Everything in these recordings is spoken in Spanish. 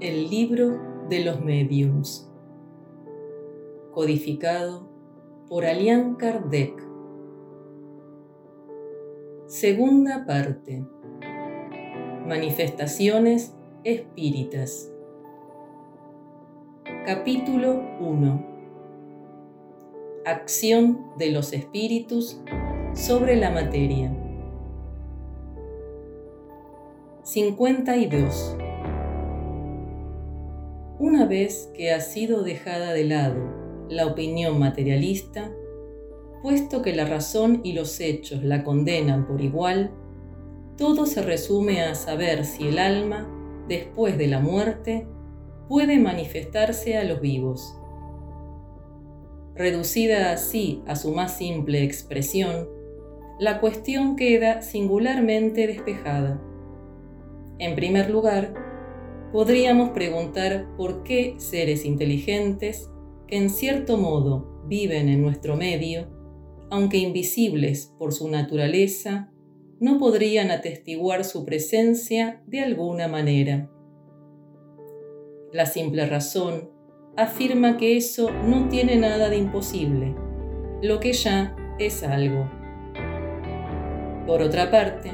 El libro de los mediums. Codificado por Alian Kardec. Segunda parte. Manifestaciones espíritas. Capítulo 1. Acción de los espíritus sobre la materia. 52. Una vez que ha sido dejada de lado la opinión materialista, puesto que la razón y los hechos la condenan por igual, todo se resume a saber si el alma, después de la muerte, puede manifestarse a los vivos. Reducida así a su más simple expresión, la cuestión queda singularmente despejada. En primer lugar, podríamos preguntar por qué seres inteligentes, que en cierto modo viven en nuestro medio, aunque invisibles por su naturaleza, no podrían atestiguar su presencia de alguna manera. La simple razón afirma que eso no tiene nada de imposible, lo que ya es algo. Por otra parte,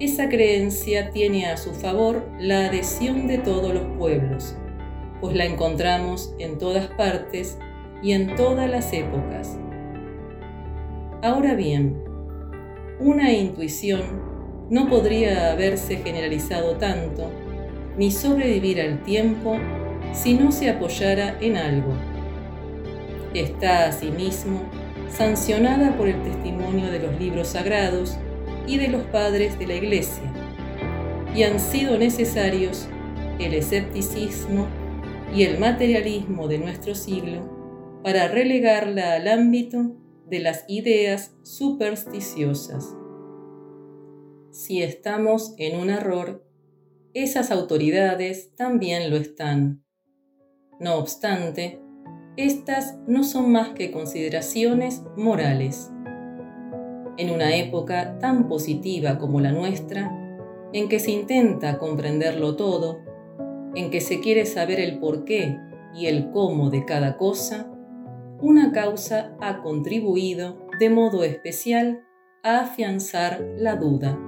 esa creencia tiene a su favor la adhesión de todos los pueblos, pues la encontramos en todas partes y en todas las épocas. Ahora bien, una intuición no podría haberse generalizado tanto ni sobrevivir al tiempo si no se apoyara en algo. Está asimismo sancionada por el testimonio de los libros sagrados y de los padres de la Iglesia, y han sido necesarios el escepticismo y el materialismo de nuestro siglo para relegarla al ámbito de las ideas supersticiosas. Si estamos en un error, esas autoridades también lo están. No obstante, estas no son más que consideraciones morales en una época tan positiva como la nuestra, en que se intenta comprenderlo todo, en que se quiere saber el porqué y el cómo de cada cosa, una causa ha contribuido de modo especial a afianzar la duda.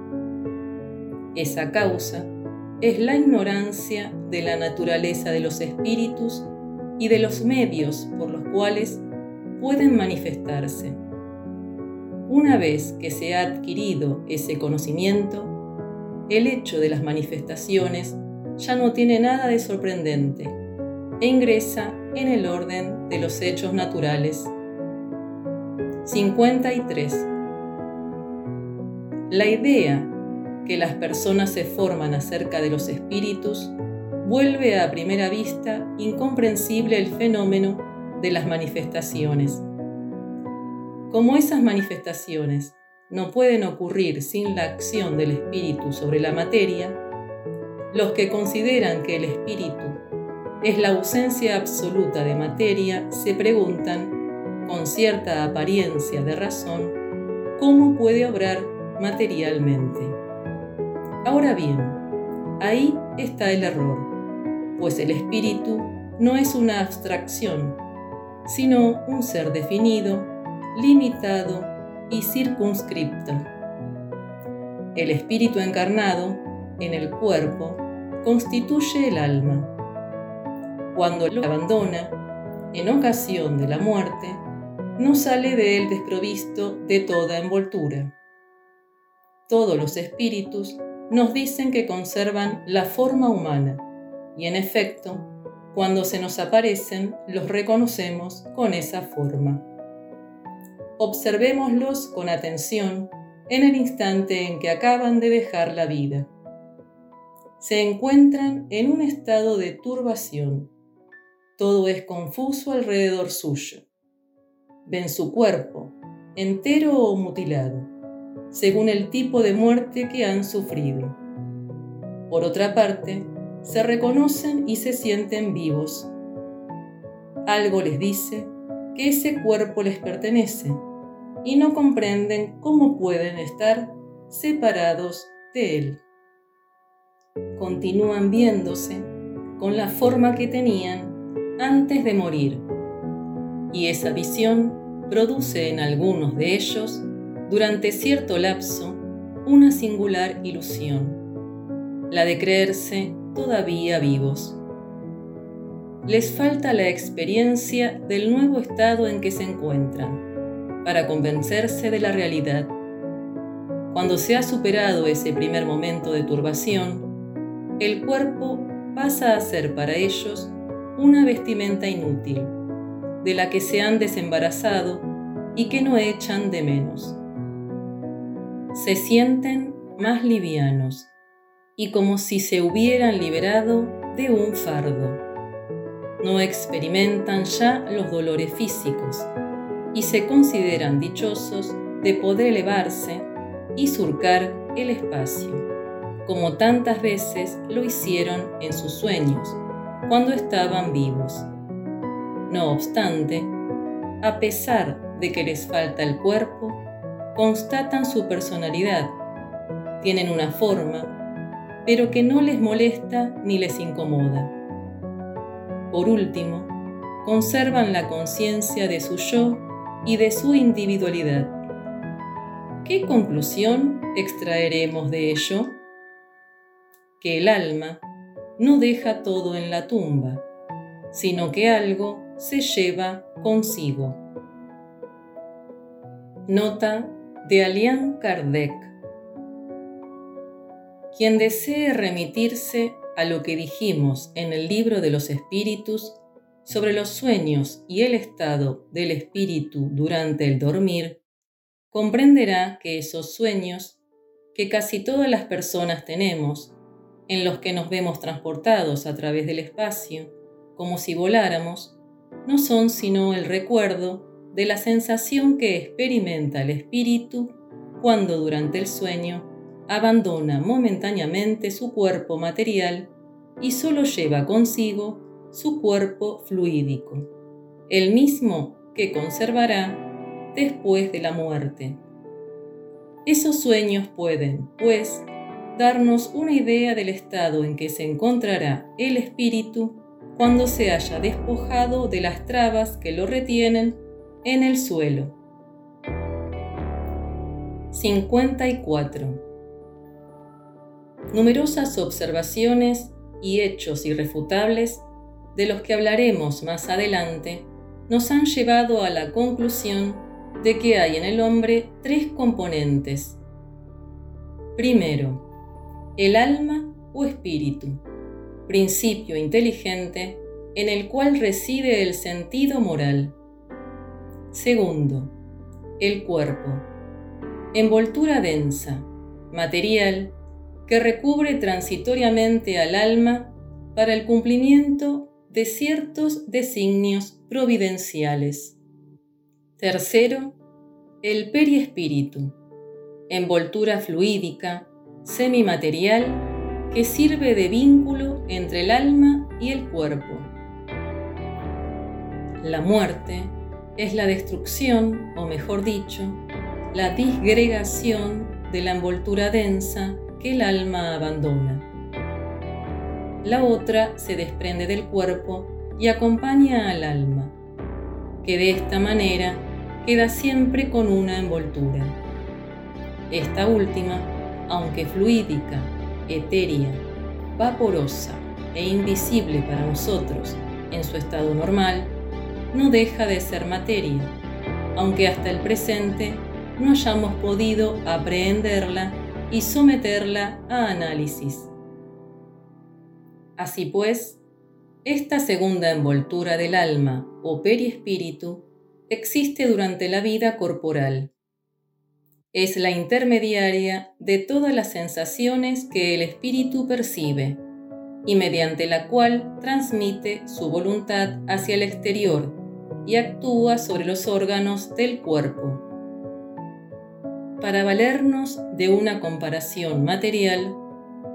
Esa causa es la ignorancia de la naturaleza de los espíritus y de los medios por los cuales pueden manifestarse. Una vez que se ha adquirido ese conocimiento, el hecho de las manifestaciones ya no tiene nada de sorprendente e ingresa en el orden de los hechos naturales. 53. La idea que las personas se forman acerca de los espíritus vuelve a primera vista incomprensible el fenómeno de las manifestaciones como esas manifestaciones no pueden ocurrir sin la acción del espíritu sobre la materia, los que consideran que el espíritu es la ausencia absoluta de materia se preguntan, con cierta apariencia de razón, cómo puede obrar materialmente. Ahora bien, ahí está el error, pues el espíritu no es una abstracción, sino un ser definido limitado y circunscripto. El espíritu encarnado en el cuerpo constituye el alma. Cuando lo abandona, en ocasión de la muerte, no sale de él desprovisto de toda envoltura. Todos los espíritus nos dicen que conservan la forma humana y en efecto, cuando se nos aparecen, los reconocemos con esa forma observémoslos con atención en el instante en que acaban de dejar la vida. Se encuentran en un estado de turbación. Todo es confuso alrededor suyo. Ven su cuerpo, entero o mutilado, según el tipo de muerte que han sufrido. Por otra parte, se reconocen y se sienten vivos. Algo les dice que ese cuerpo les pertenece y no comprenden cómo pueden estar separados de Él. Continúan viéndose con la forma que tenían antes de morir. Y esa visión produce en algunos de ellos, durante cierto lapso, una singular ilusión, la de creerse todavía vivos. Les falta la experiencia del nuevo estado en que se encuentran para convencerse de la realidad. Cuando se ha superado ese primer momento de turbación, el cuerpo pasa a ser para ellos una vestimenta inútil, de la que se han desembarazado y que no echan de menos. Se sienten más livianos y como si se hubieran liberado de un fardo. No experimentan ya los dolores físicos y se consideran dichosos de poder elevarse y surcar el espacio, como tantas veces lo hicieron en sus sueños, cuando estaban vivos. No obstante, a pesar de que les falta el cuerpo, constatan su personalidad, tienen una forma, pero que no les molesta ni les incomoda. Por último, conservan la conciencia de su yo y de su individualidad ¿Qué conclusión extraeremos de ello? Que el alma no deja todo en la tumba, sino que algo se lleva consigo. Nota de Alian Kardec. Quien desee remitirse a lo que dijimos en el libro de los espíritus sobre los sueños y el estado del espíritu durante el dormir, comprenderá que esos sueños que casi todas las personas tenemos, en los que nos vemos transportados a través del espacio, como si voláramos, no son sino el recuerdo de la sensación que experimenta el espíritu cuando durante el sueño abandona momentáneamente su cuerpo material y solo lleva consigo su cuerpo fluídico, el mismo que conservará después de la muerte. Esos sueños pueden, pues, darnos una idea del estado en que se encontrará el espíritu cuando se haya despojado de las trabas que lo retienen en el suelo. 54. Numerosas observaciones y hechos irrefutables, de los que hablaremos más adelante, nos han llevado a la conclusión de que hay en el hombre tres componentes. Primero, el alma o espíritu, principio inteligente en el cual reside el sentido moral. Segundo, el cuerpo, envoltura densa, material, que recubre transitoriamente al alma para el cumplimiento de ciertos designios providenciales. Tercero, el periespíritu, envoltura fluídica, semimaterial, que sirve de vínculo entre el alma y el cuerpo. La muerte es la destrucción, o mejor dicho, la disgregación de la envoltura densa que el alma abandona. La otra se desprende del cuerpo y acompaña al alma, que de esta manera queda siempre con una envoltura. Esta última, aunque fluídica, etérea, vaporosa e invisible para nosotros en su estado normal, no deja de ser materia, aunque hasta el presente no hayamos podido aprehenderla y someterla a análisis. Así pues, esta segunda envoltura del alma o periespíritu existe durante la vida corporal. Es la intermediaria de todas las sensaciones que el espíritu percibe y mediante la cual transmite su voluntad hacia el exterior y actúa sobre los órganos del cuerpo. Para valernos de una comparación material,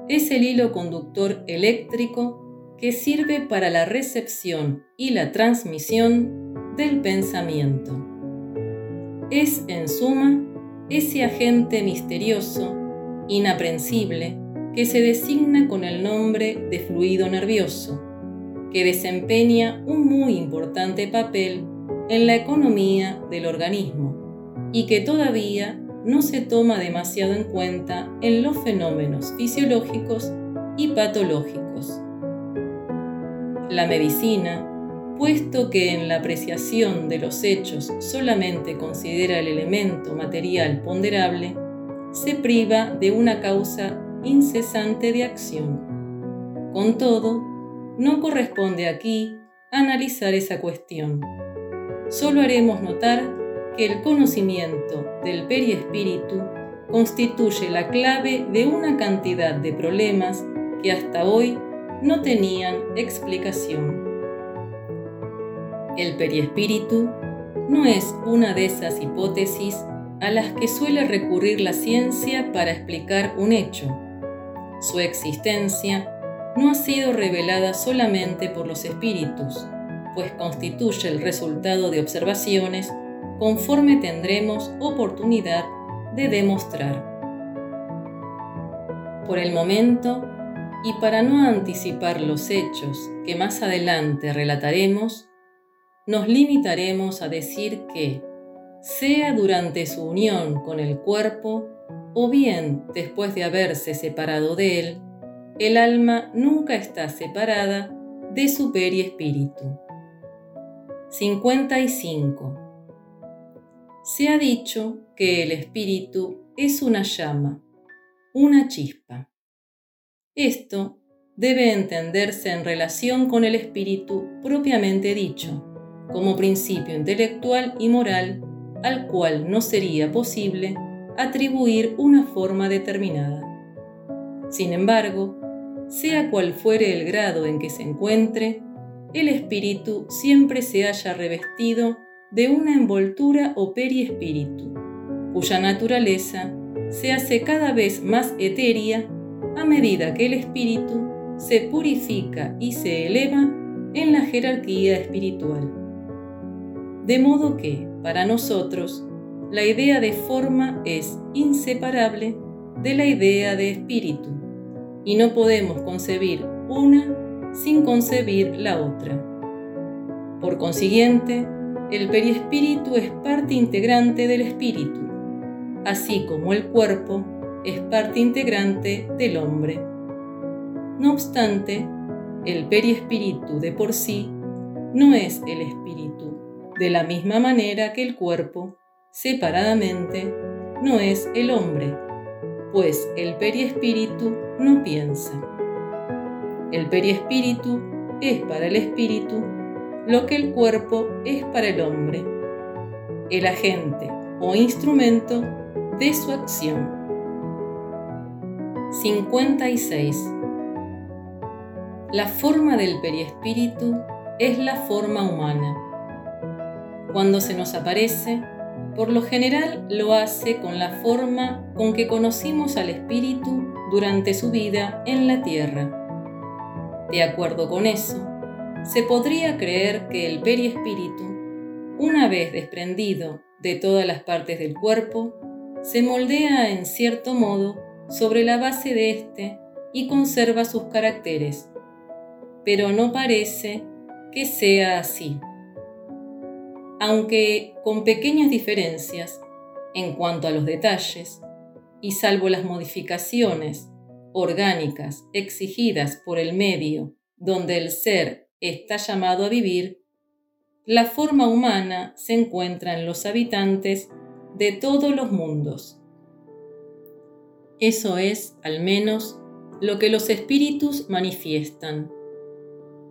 es el hilo conductor eléctrico que sirve para la recepción y la transmisión del pensamiento. Es, en suma, ese agente misterioso, inaprensible, que se designa con el nombre de fluido nervioso que desempeña un muy importante papel en la economía del organismo y que todavía no se toma demasiado en cuenta en los fenómenos fisiológicos y patológicos. La medicina, puesto que en la apreciación de los hechos solamente considera el elemento material ponderable, se priva de una causa incesante de acción. Con todo, no corresponde aquí analizar esa cuestión. Solo haremos notar que el conocimiento del periespíritu constituye la clave de una cantidad de problemas que hasta hoy no tenían explicación. El periespíritu no es una de esas hipótesis a las que suele recurrir la ciencia para explicar un hecho. Su existencia no ha sido revelada solamente por los espíritus, pues constituye el resultado de observaciones conforme tendremos oportunidad de demostrar. Por el momento, y para no anticipar los hechos que más adelante relataremos, nos limitaremos a decir que, sea durante su unión con el cuerpo o bien después de haberse separado de él, el alma nunca está separada de su periespíritu. 55. Se ha dicho que el espíritu es una llama, una chispa. Esto debe entenderse en relación con el espíritu propiamente dicho, como principio intelectual y moral al cual no sería posible atribuir una forma determinada. Sin embargo, sea cual fuere el grado en que se encuentre, el espíritu siempre se haya revestido de una envoltura o periespíritu, cuya naturaleza se hace cada vez más etérea a medida que el espíritu se purifica y se eleva en la jerarquía espiritual. De modo que, para nosotros, la idea de forma es inseparable de la idea de espíritu y no podemos concebir una sin concebir la otra. Por consiguiente, el periespíritu es parte integrante del espíritu, así como el cuerpo es parte integrante del hombre. No obstante, el periespíritu de por sí no es el espíritu, de la misma manera que el cuerpo, separadamente, no es el hombre, pues el periespíritu no piensa. El periespíritu es para el espíritu lo que el cuerpo es para el hombre, el agente o instrumento de su acción. 56. La forma del periespíritu es la forma humana. Cuando se nos aparece, por lo general lo hace con la forma con que conocimos al espíritu durante su vida en la tierra. De acuerdo con eso, se podría creer que el periespíritu, una vez desprendido de todas las partes del cuerpo, se moldea en cierto modo sobre la base de éste y conserva sus caracteres, pero no parece que sea así. Aunque con pequeñas diferencias en cuanto a los detalles, y salvo las modificaciones orgánicas exigidas por el medio donde el ser está llamado a vivir, la forma humana se encuentra en los habitantes de todos los mundos. Eso es, al menos, lo que los espíritus manifiestan.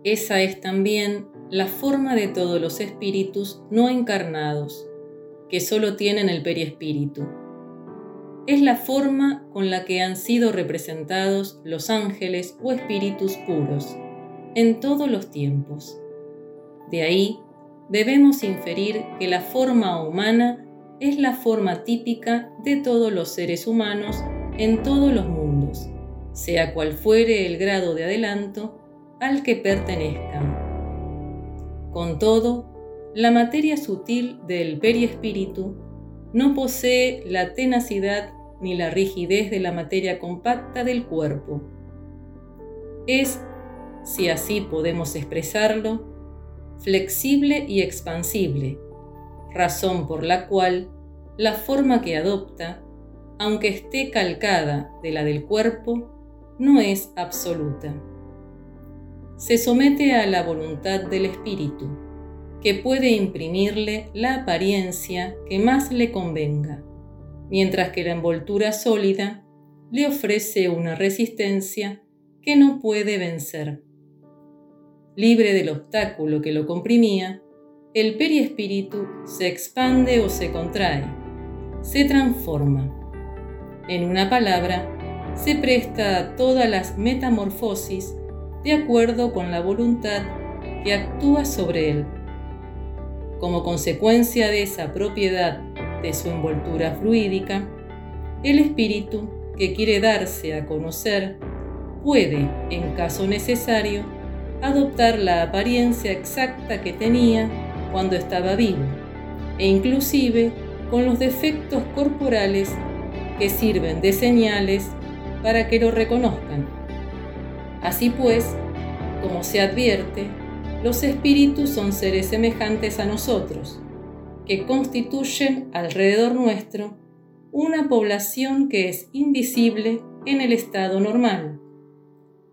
Esa es también la forma de todos los espíritus no encarnados, que solo tienen el periespíritu es la forma con la que han sido representados los ángeles o espíritus puros en todos los tiempos. De ahí debemos inferir que la forma humana es la forma típica de todos los seres humanos en todos los mundos, sea cual fuere el grado de adelanto al que pertenezcan. Con todo, la materia sutil del periespíritu no posee la tenacidad ni la rigidez de la materia compacta del cuerpo. Es si así podemos expresarlo, flexible y expansible, razón por la cual la forma que adopta, aunque esté calcada de la del cuerpo, no es absoluta. Se somete a la voluntad del espíritu, que puede imprimirle la apariencia que más le convenga, mientras que la envoltura sólida le ofrece una resistencia que no puede vencer. Libre del obstáculo que lo comprimía, el periespíritu se expande o se contrae, se transforma. En una palabra, se presta a todas las metamorfosis de acuerdo con la voluntad que actúa sobre él. Como consecuencia de esa propiedad de su envoltura fluídica, el espíritu que quiere darse a conocer puede, en caso necesario, adoptar la apariencia exacta que tenía cuando estaba vivo, e inclusive con los defectos corporales que sirven de señales para que lo reconozcan. Así pues, como se advierte, los espíritus son seres semejantes a nosotros, que constituyen alrededor nuestro una población que es invisible en el estado normal.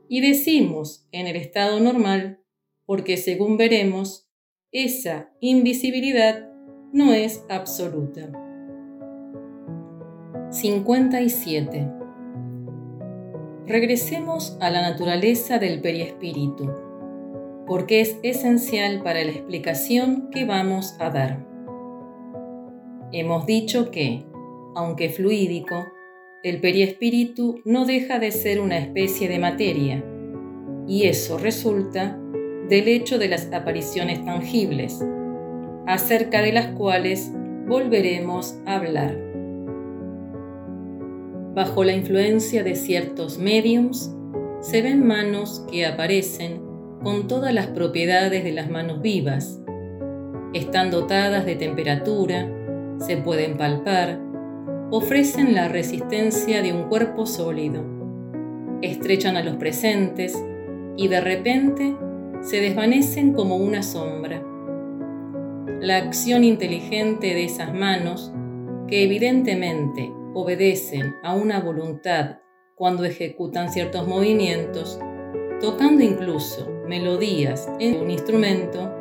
Y decimos en el estado normal porque según veremos, esa invisibilidad no es absoluta. 57. Regresemos a la naturaleza del periespíritu, porque es esencial para la explicación que vamos a dar. Hemos dicho que, aunque fluídico, el periespíritu no deja de ser una especie de materia, y eso resulta del hecho de las apariciones tangibles, acerca de las cuales volveremos a hablar. Bajo la influencia de ciertos mediums, se ven manos que aparecen con todas las propiedades de las manos vivas. Están dotadas de temperatura, se pueden palpar, ofrecen la resistencia de un cuerpo sólido, estrechan a los presentes y de repente se desvanecen como una sombra. La acción inteligente de esas manos, que evidentemente obedecen a una voluntad cuando ejecutan ciertos movimientos, tocando incluso melodías en un instrumento,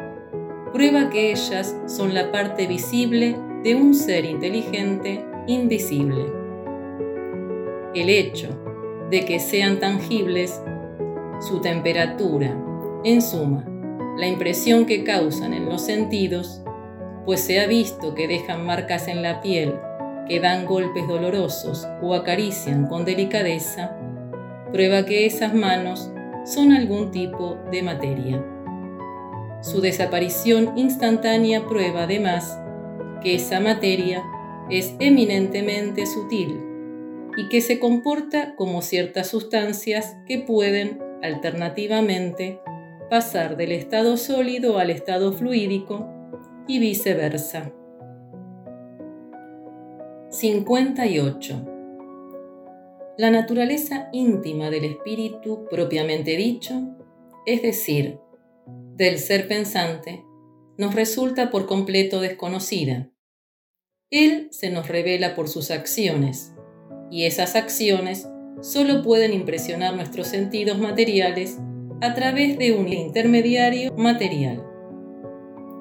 prueba que ellas son la parte visible de un ser inteligente invisible. El hecho de que sean tangibles, su temperatura, en suma, la impresión que causan en los sentidos, pues se ha visto que dejan marcas en la piel, que dan golpes dolorosos o acarician con delicadeza, prueba que esas manos son algún tipo de materia. Su desaparición instantánea prueba además que esa materia es eminentemente sutil y que se comporta como ciertas sustancias que pueden, alternativamente, pasar del estado sólido al estado fluídico y viceversa. 58. La naturaleza íntima del espíritu propiamente dicho, es decir, del ser pensante, nos resulta por completo desconocida él se nos revela por sus acciones, y esas acciones solo pueden impresionar nuestros sentidos materiales a través de un intermediario material.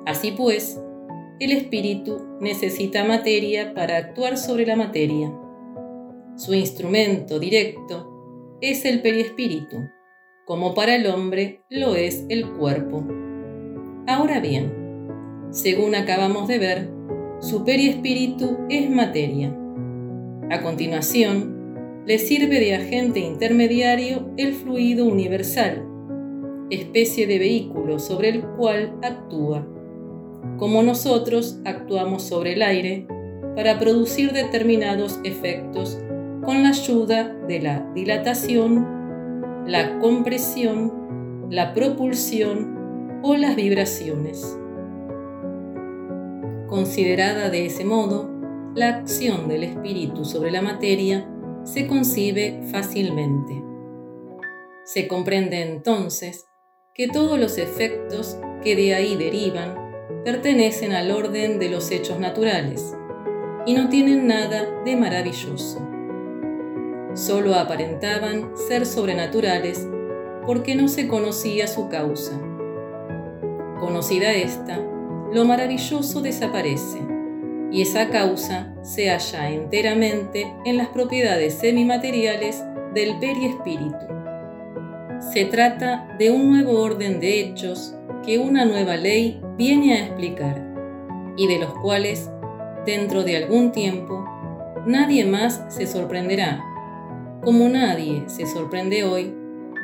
Así pues, el espíritu necesita materia para actuar sobre la materia. Su instrumento directo es el periespíritu, como para el hombre lo es el cuerpo. Ahora bien, según acabamos de ver, su periespíritu es materia. A continuación, le sirve de agente intermediario el fluido universal, especie de vehículo sobre el cual actúa, como nosotros actuamos sobre el aire para producir determinados efectos con la ayuda de la dilatación, la compresión, la propulsión o las vibraciones. Considerada de ese modo, la acción del espíritu sobre la materia se concibe fácilmente. Se comprende entonces que todos los efectos que de ahí derivan pertenecen al orden de los hechos naturales y no tienen nada de maravilloso. Solo aparentaban ser sobrenaturales porque no se conocía su causa. Conocida esta, lo maravilloso desaparece y esa causa se halla enteramente en las propiedades semimateriales del periespíritu. Se trata de un nuevo orden de hechos que una nueva ley viene a explicar y de los cuales, dentro de algún tiempo, nadie más se sorprenderá, como nadie se sorprende hoy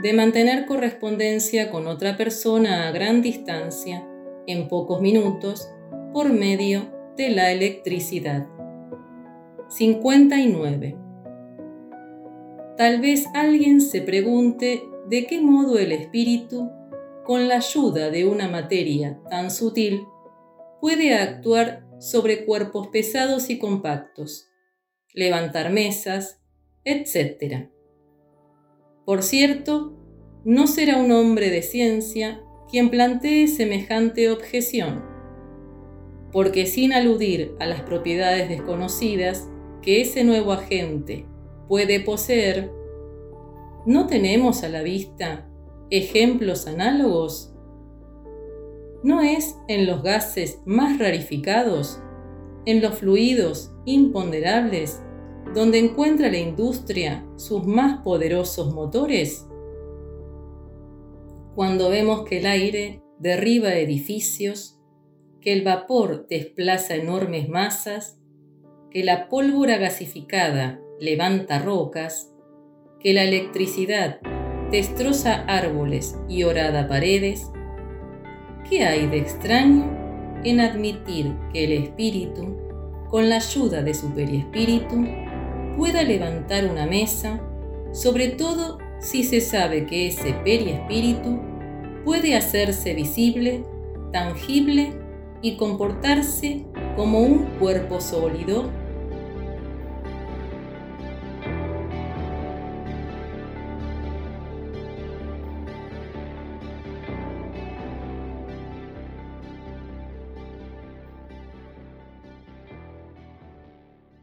de mantener correspondencia con otra persona a gran distancia en pocos minutos por medio de la electricidad. 59. Tal vez alguien se pregunte de qué modo el espíritu, con la ayuda de una materia tan sutil, puede actuar sobre cuerpos pesados y compactos, levantar mesas, etc. Por cierto, no será un hombre de ciencia quien plantee semejante objeción, porque sin aludir a las propiedades desconocidas que ese nuevo agente puede poseer, ¿no tenemos a la vista ejemplos análogos? ¿No es en los gases más rarificados, en los fluidos imponderables, donde encuentra la industria sus más poderosos motores? Cuando vemos que el aire derriba edificios, que el vapor desplaza enormes masas, que la pólvora gasificada levanta rocas, que la electricidad destroza árboles y horada paredes, ¿qué hay de extraño en admitir que el espíritu, con la ayuda de su periespíritu, pueda levantar una mesa, sobre todo si se sabe que ese periespíritu puede hacerse visible, tangible y comportarse como un cuerpo sólido